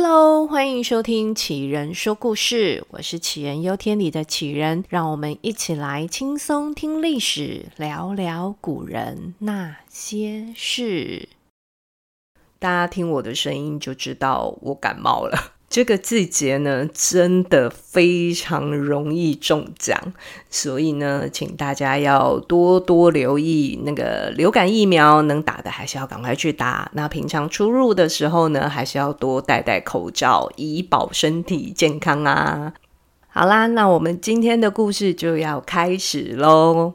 Hello，欢迎收听杞人说故事，我是杞人忧天里的杞人，让我们一起来轻松听历史，聊聊古人那些事。大家听我的声音就知道我感冒了。这个季节呢，真的非常容易中奖，所以呢，请大家要多多留意那个流感疫苗，能打的还是要赶快去打。那平常出入的时候呢，还是要多戴戴口罩，以保身体健康啊。好啦，那我们今天的故事就要开始喽。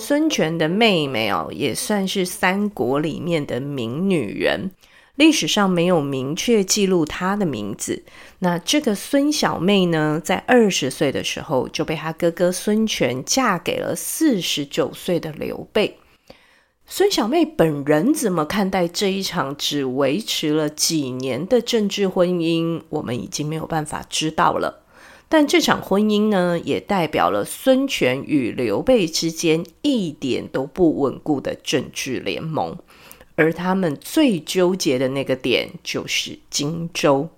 孙权的妹妹哦，也算是三国里面的名女人，历史上没有明确记录她的名字。那这个孙小妹呢，在二十岁的时候就被她哥哥孙权嫁给了四十九岁的刘备。孙小妹本人怎么看待这一场只维持了几年的政治婚姻，我们已经没有办法知道了。但这场婚姻呢，也代表了孙权与刘备之间一点都不稳固的政治联盟，而他们最纠结的那个点就是荆州。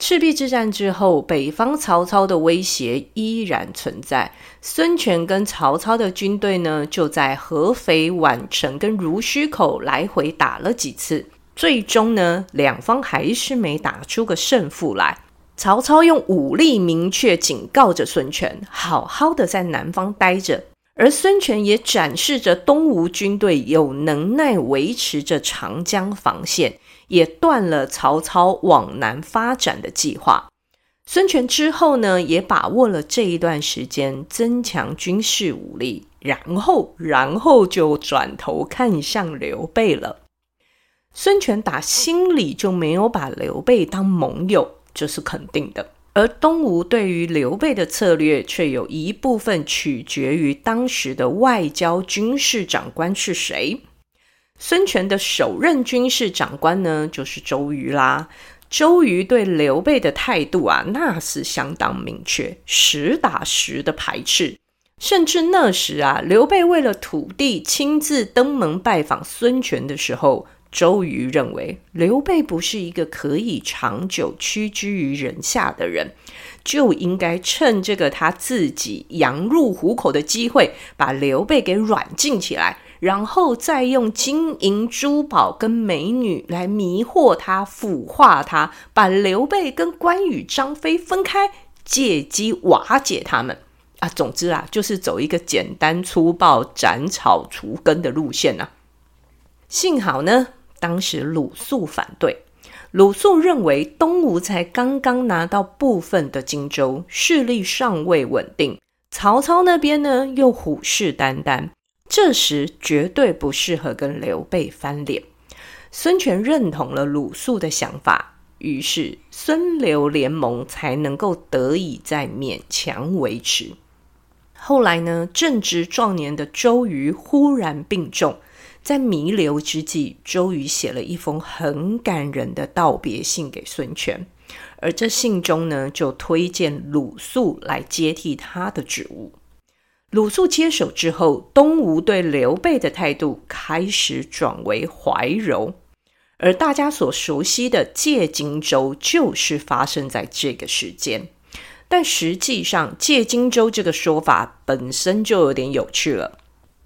赤壁之战之后，北方曹操的威胁依然存在，孙权跟曹操的军队呢，就在合肥、宛城跟濡须口来回打了几次，最终呢，两方还是没打出个胜负来。曹操用武力明确警告着孙权，好好的在南方待着，而孙权也展示着东吴军队有能耐维持着长江防线，也断了曹操往南发展的计划。孙权之后呢，也把握了这一段时间，增强军事武力，然后，然后就转头看向刘备了。孙权打心里就没有把刘备当盟友。这是肯定的，而东吴对于刘备的策略，却有一部分取决于当时的外交军事长官是谁。孙权的首任军事长官呢，就是周瑜啦。周瑜对刘备的态度啊，那是相当明确，实打实的排斥。甚至那时啊，刘备为了土地，亲自登门拜访孙权的时候。周瑜认为刘备不是一个可以长久屈居于人下的人，就应该趁这个他自己羊入虎口的机会，把刘备给软禁起来，然后再用金银珠宝跟美女来迷惑他、腐化他，把刘备跟关羽、张飞分开，借机瓦解他们。啊，总之啊，就是走一个简单粗暴、斩草除根的路线啊。幸好呢。当时鲁肃反对，鲁肃认为东吴才刚刚拿到部分的荆州，势力尚未稳定。曹操那边呢，又虎视眈眈，这时绝对不适合跟刘备翻脸。孙权认同了鲁肃的想法，于是孙刘联盟才能够得以再勉强维持。后来呢，正值壮年的周瑜忽然病重。在弥留之际，周瑜写了一封很感人的道别信给孙权，而这信中呢，就推荐鲁肃来接替他的职务。鲁肃接手之后，东吴对刘备的态度开始转为怀柔，而大家所熟悉的借荆州，就是发生在这个时间。但实际上，借荆州这个说法本身就有点有趣了。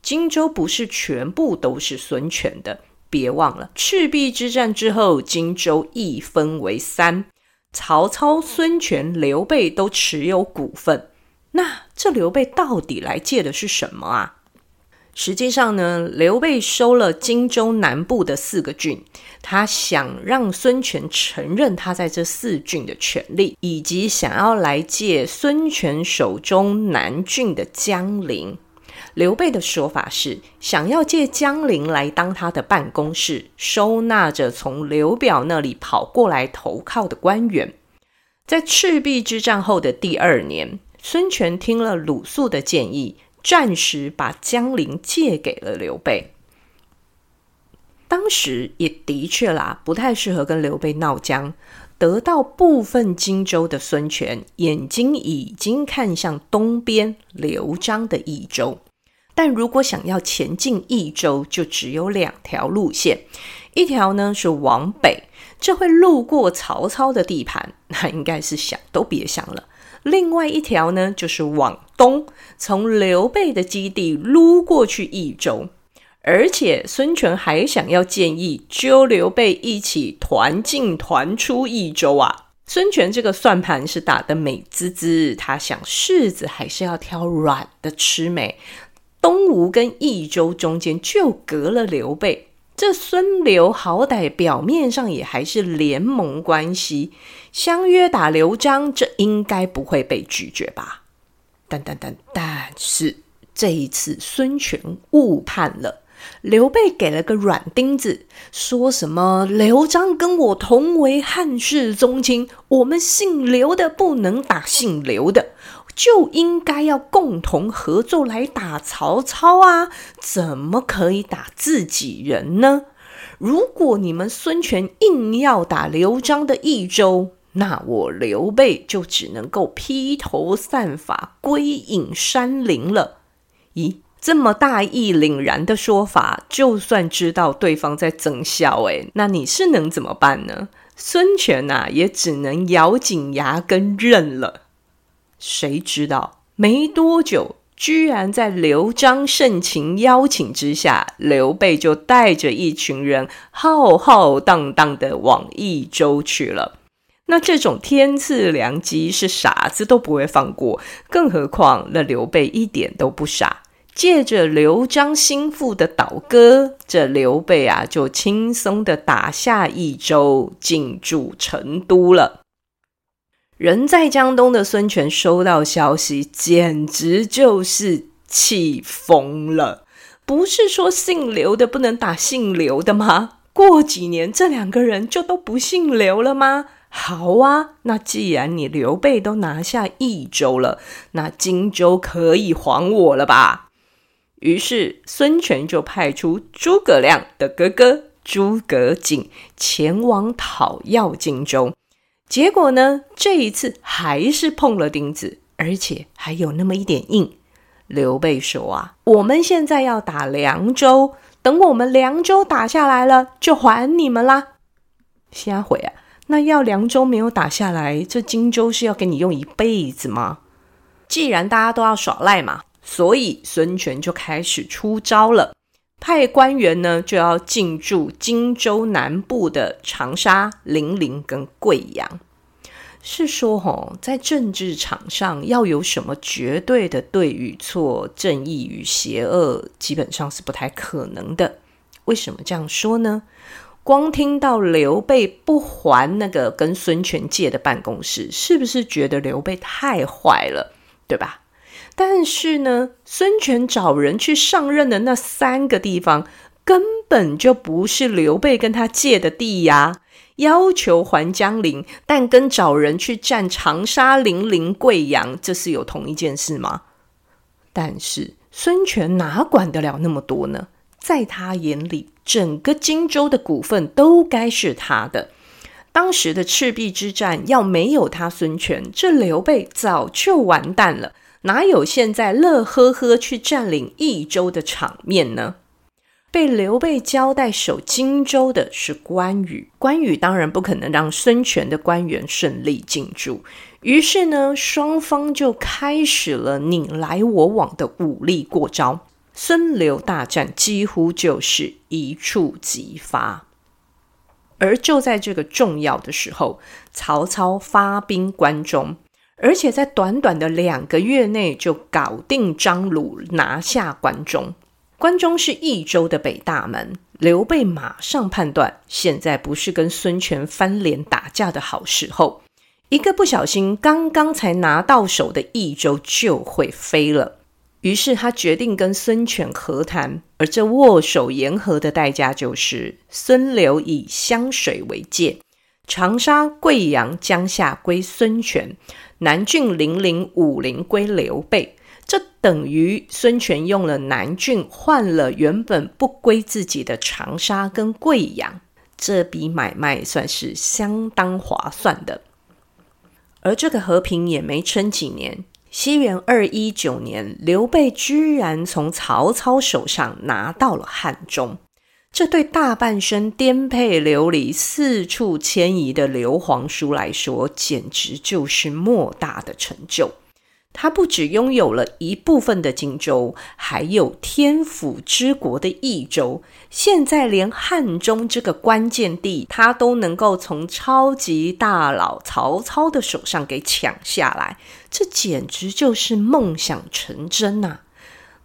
荆州不是全部都是孙权的，别忘了赤壁之战之后，荆州一分为三，曹操、孙权、刘备都持有股份。那这刘备到底来借的是什么啊？实际上呢，刘备收了荆州南部的四个郡，他想让孙权承认他在这四郡的权利，以及想要来借孙权手中南郡的江陵。刘备的说法是，想要借江陵来当他的办公室，收纳着从刘表那里跑过来投靠的官员。在赤壁之战后的第二年，孙权听了鲁肃的建议，暂时把江陵借给了刘备。当时也的确啦，不太适合跟刘备闹僵。得到部分荆州的孙权，眼睛已经看向东边刘璋的益州。但如果想要前进益州，就只有两条路线，一条呢是往北，这会路过曹操的地盘，那应该是想都别想了。另外一条呢，就是往东，从刘备的基地撸过去益州。而且孙权还想要建议揪刘备一起团进团出益州啊！孙权这个算盘是打得美滋滋，他想柿子还是要挑软的吃美。东吴跟益州中间就隔了刘备，这孙刘好歹表面上也还是联盟关系，相约打刘璋，这应该不会被拒绝吧？但但但但是这一次孙权误判了，刘备给了个软钉子，说什么刘璋跟我同为汉室宗亲，我们姓刘的不能打姓刘的。就应该要共同合作来打曹操啊！怎么可以打自己人呢？如果你们孙权硬要打刘璋的益州，那我刘备就只能够披头散发归隐山林了。咦，这么大义凛然的说法，就算知道对方在增笑，诶，那你是能怎么办呢？孙权呐，也只能咬紧牙根认了。谁知道没多久，居然在刘璋盛情邀请之下，刘备就带着一群人浩浩荡荡的往益州去了。那这种天赐良机，是傻子都不会放过，更何况那刘备一点都不傻，借着刘璋心腹的倒戈，这刘备啊就轻松的打下益州，进驻成都了。人在江东的孙权收到消息，简直就是气疯了。不是说姓刘的不能打姓刘的吗？过几年这两个人就都不姓刘了吗？好啊，那既然你刘备都拿下益州了，那荆州可以还我了吧？于是孙权就派出诸葛亮的哥哥诸葛瑾前往讨要荆州。结果呢？这一次还是碰了钉子，而且还有那么一点硬。刘备说：“啊，我们现在要打凉州，等我们凉州打下来了，就还你们啦。”瞎回啊！那要凉州没有打下来，这荆州是要给你用一辈子吗？既然大家都要耍赖嘛，所以孙权就开始出招了。派官员呢，就要进驻荆州南部的长沙、零陵跟贵阳。是说，吼，在政治场上要有什么绝对的对与错、正义与邪恶，基本上是不太可能的。为什么这样说呢？光听到刘备不还那个跟孙权借的办公室，是不是觉得刘备太坏了，对吧？但是呢，孙权找人去上任的那三个地方，根本就不是刘备跟他借的地呀。要求还江陵，但跟找人去占长沙、零陵、贵阳，这是有同一件事吗？但是孙权哪管得了那么多呢？在他眼里，整个荆州的股份都该是他的。当时的赤壁之战，要没有他孙权，这刘备早就完蛋了。哪有现在乐呵呵去占领益州的场面呢？被刘备交代守荆州的是关羽，关羽当然不可能让孙权的官员顺利进驻。于是呢，双方就开始了你来我往的武力过招。孙刘大战几乎就是一触即发。而就在这个重要的时候，曹操发兵关中。而且在短短的两个月内就搞定张鲁，拿下关中。关中是益州的北大门，刘备马上判断，现在不是跟孙权翻脸打架的好时候。一个不小心，刚刚才拿到手的益州就会飞了。于是他决定跟孙权和谈，而这握手言和的代价就是孙刘以湘水为界，长沙、贵阳、江夏归孙权。南郡、零陵、武陵归刘备，这等于孙权用了南郡换了原本不归自己的长沙跟贵阳，这笔买卖算是相当划算的。而这个和平也没撑几年，西元二一九年，刘备居然从曹操手上拿到了汉中。这对大半生颠沛流离、四处迁移的刘皇叔来说，简直就是莫大的成就。他不只拥有了一部分的荆州，还有天府之国的益州。现在连汉中这个关键地，他都能够从超级大佬曹操的手上给抢下来，这简直就是梦想成真呐、啊！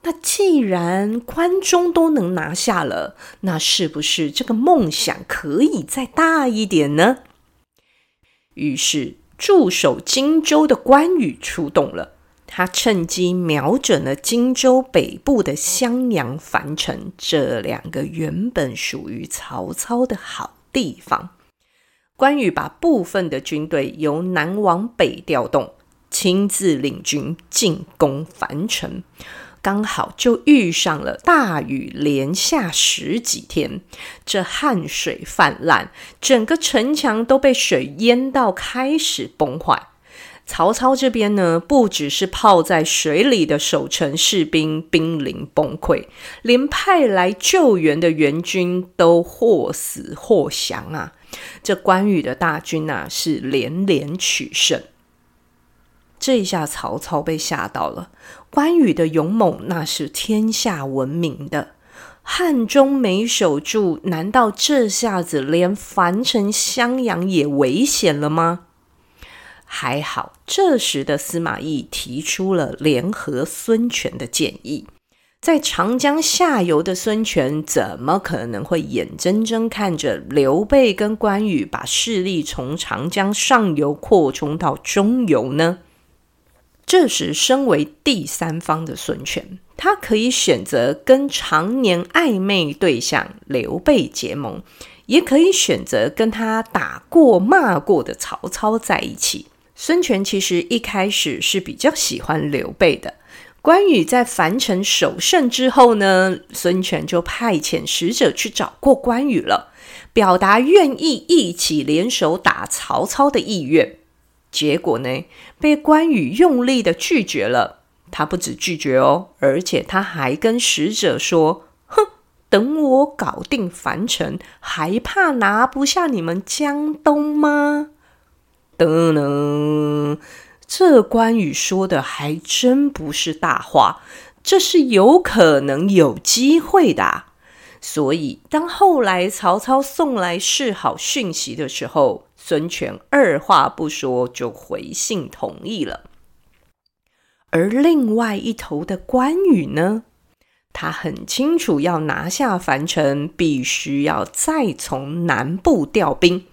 那既然关中都能拿下了，那是不是这个梦想可以再大一点呢？于是驻守荆州的关羽出动了，他趁机瞄准了荆州北部的襄阳、樊城这两个原本属于曹操的好地方。关羽把部分的军队由南往北调动，亲自领军进攻樊城。刚好就遇上了大雨，连下十几天，这汉水泛滥，整个城墙都被水淹到开始崩坏。曹操这边呢，不只是泡在水里的守城士兵濒临崩溃，连派来救援的援军都或死或降啊！这关羽的大军啊，是连连取胜。这一下，曹操被吓到了。关羽的勇猛那是天下闻名的，汉中没守住，难道这下子连樊城、襄阳也危险了吗？还好，这时的司马懿提出了联合孙权的建议。在长江下游的孙权，怎么可能会眼睁睁看着刘备跟关羽把势力从长江上游扩充到中游呢？这时，身为第三方的孙权，他可以选择跟常年暧昧对象刘备结盟，也可以选择跟他打过骂过的曹操在一起。孙权其实一开始是比较喜欢刘备的。关羽在樊城首胜之后呢，孙权就派遣使者去找过关羽了，表达愿意一起联手打曹操的意愿。结果呢，被关羽用力的拒绝了。他不止拒绝哦，而且他还跟使者说：“哼，等我搞定樊城，还怕拿不下你们江东吗？”噔噔，这关羽说的还真不是大话，这是有可能有机会的。所以，当后来曹操送来示好讯息的时候，孙权二话不说就回信同意了，而另外一头的关羽呢，他很清楚要拿下樊城，必须要再从南部调兵，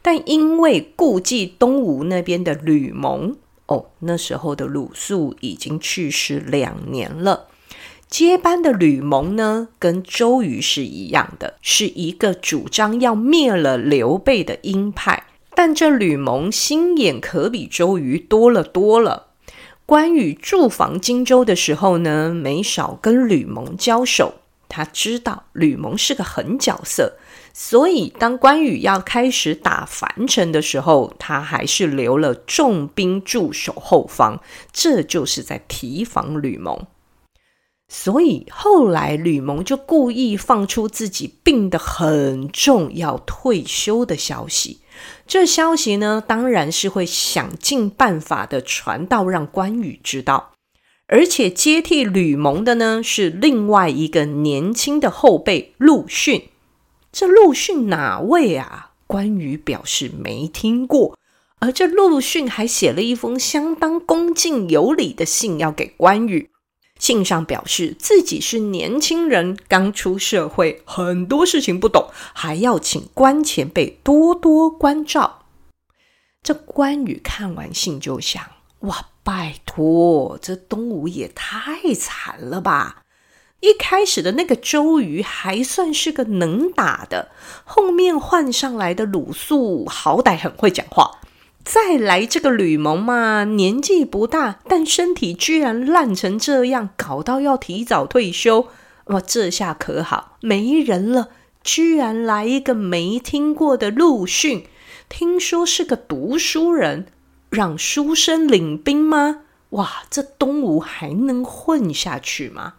但因为顾忌东吴那边的吕蒙，哦，那时候的鲁肃已经去世两年了，接班的吕蒙呢，跟周瑜是一样的，是一个主张要灭了刘备的鹰派。但这吕蒙心眼可比周瑜多了多了。关羽驻防荆州的时候呢，没少跟吕蒙交手。他知道吕蒙是个狠角色，所以当关羽要开始打樊城的时候，他还是留了重兵驻守后方，这就是在提防吕蒙。所以后来吕蒙就故意放出自己病得很重，要退休的消息。这消息呢，当然是会想尽办法的传到让关羽知道，而且接替吕蒙的呢，是另外一个年轻的后辈陆逊。这陆逊哪位啊？关羽表示没听过，而这陆逊还写了一封相当恭敬有礼的信要给关羽。信上表示自己是年轻人，刚出社会，很多事情不懂，还要请关前辈多多关照。这关羽看完信就想：哇，拜托，这东吴也太惨了吧！一开始的那个周瑜还算是个能打的，后面换上来的鲁肃好歹很会讲话。再来这个吕蒙嘛，年纪不大，但身体居然烂成这样，搞到要提早退休。哇，这下可好，没人了，居然来一个没听过的陆逊，听说是个读书人，让书生领兵吗？哇，这东吴还能混下去吗？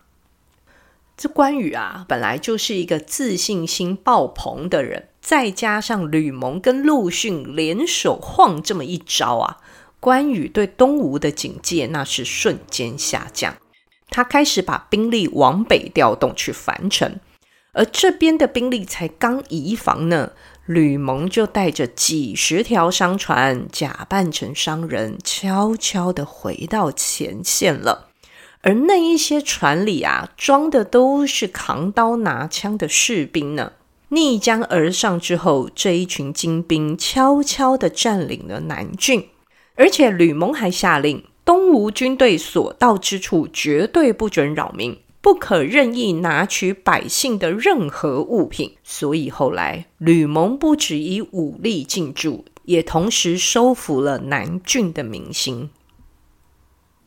这关羽啊，本来就是一个自信心爆棚的人，再加上吕蒙跟陆逊联手晃这么一招啊，关羽对东吴的警戒那是瞬间下降。他开始把兵力往北调动去樊城，而这边的兵力才刚移防呢，吕蒙就带着几十条商船，假扮成商人，悄悄地回到前线了。而那一些船里啊，装的都是扛刀拿枪的士兵呢。逆江而上之后，这一群精兵悄悄地占领了南郡，而且吕蒙还下令，东吴军队所到之处，绝对不准扰民，不可任意拿取百姓的任何物品。所以后来，吕蒙不止以武力进驻，也同时收服了南郡的民心。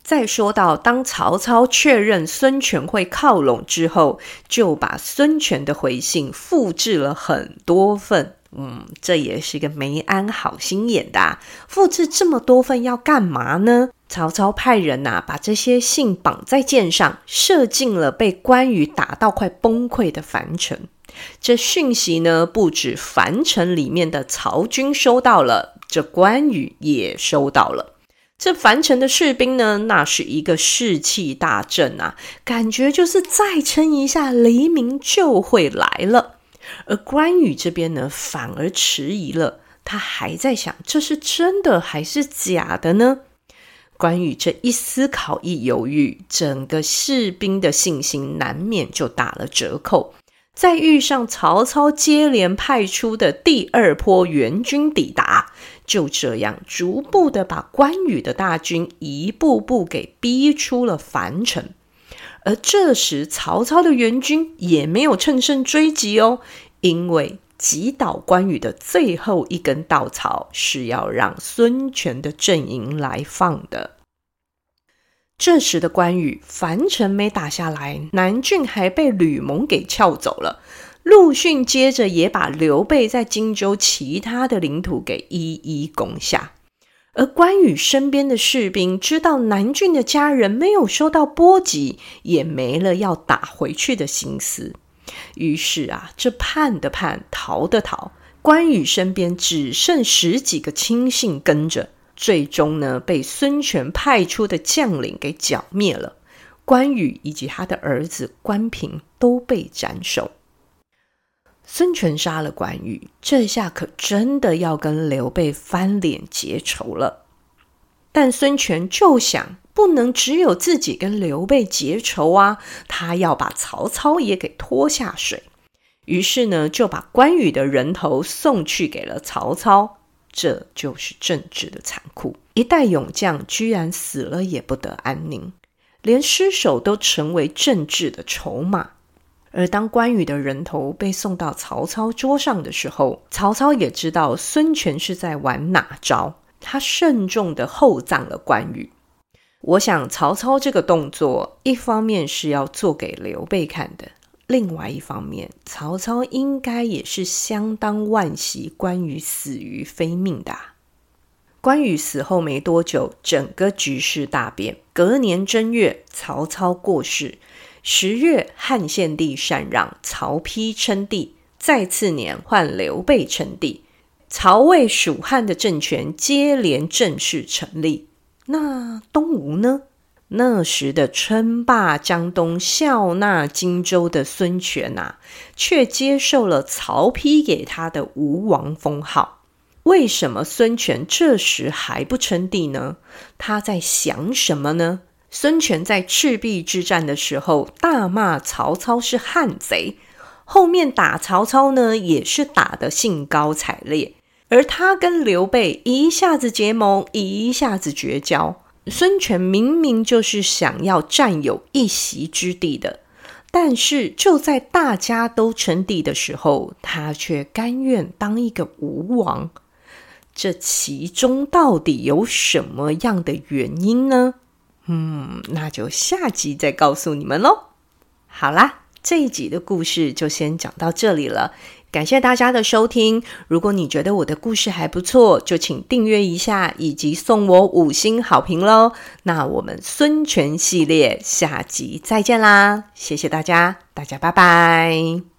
再说到，当曹操确认孙权会靠拢之后，就把孙权的回信复制了很多份。嗯，这也是个没安好心眼的啊。复制这么多份要干嘛呢？曹操派人呐，把这些信绑在箭上，射进了被关羽打到快崩溃的樊城。这讯息呢，不止樊城里面的曹军收到了，这关羽也收到了。这樊城的士兵呢，那是一个士气大振啊，感觉就是再撑一下，黎明就会来了。而关羽这边呢，反而迟疑了，他还在想，这是真的还是假的呢？关羽这一思考一犹豫，整个士兵的信心难免就打了折扣。再遇上曹操接连派出的第二波援军抵达，就这样逐步的把关羽的大军一步步给逼出了樊城。而这时曹操的援军也没有乘胜追击哦，因为击倒关羽的最后一根稻草是要让孙权的阵营来放的。这时的关羽，樊城没打下来，南郡还被吕蒙给撬走了。陆逊接着也把刘备在荆州其他的领土给一一攻下。而关羽身边的士兵知道南郡的家人没有受到波及，也没了要打回去的心思。于是啊，这盼的盼，逃的逃，关羽身边只剩十几个亲信跟着。最终呢，被孙权派出的将领给剿灭了。关羽以及他的儿子关平都被斩首。孙权杀了关羽，这下可真的要跟刘备翻脸结仇了。但孙权就想，不能只有自己跟刘备结仇啊，他要把曹操也给拖下水。于是呢，就把关羽的人头送去给了曹操。这就是政治的残酷，一代勇将居然死了也不得安宁，连尸首都成为政治的筹码。而当关羽的人头被送到曹操桌上的时候，曹操也知道孙权是在玩哪招，他慎重地厚葬了关羽。我想，曹操这个动作，一方面是要做给刘备看的。另外一方面，曹操应该也是相当惋惜关羽死于非命的啊。关羽死后没多久，整个局势大变。隔年正月，曹操过世；十月，汉献帝禅让，曹丕称帝；再次年，换刘备称帝。曹魏、蜀汉的政权接连正式成立。那东吴呢？那时的称霸江东、笑纳荆州的孙权啊，却接受了曹丕给他的吴王封号。为什么孙权这时还不称帝呢？他在想什么呢？孙权在赤壁之战的时候大骂曹操是汉贼，后面打曹操呢，也是打得兴高采烈。而他跟刘备一下子结盟，一下子绝交。孙权明明就是想要占有一席之地的，但是就在大家都称帝的时候，他却甘愿当一个吴王。这其中到底有什么样的原因呢？嗯，那就下集再告诉你们喽。好啦，这一集的故事就先讲到这里了。感谢大家的收听。如果你觉得我的故事还不错，就请订阅一下，以及送我五星好评喽。那我们孙权系列下集再见啦！谢谢大家，大家拜拜。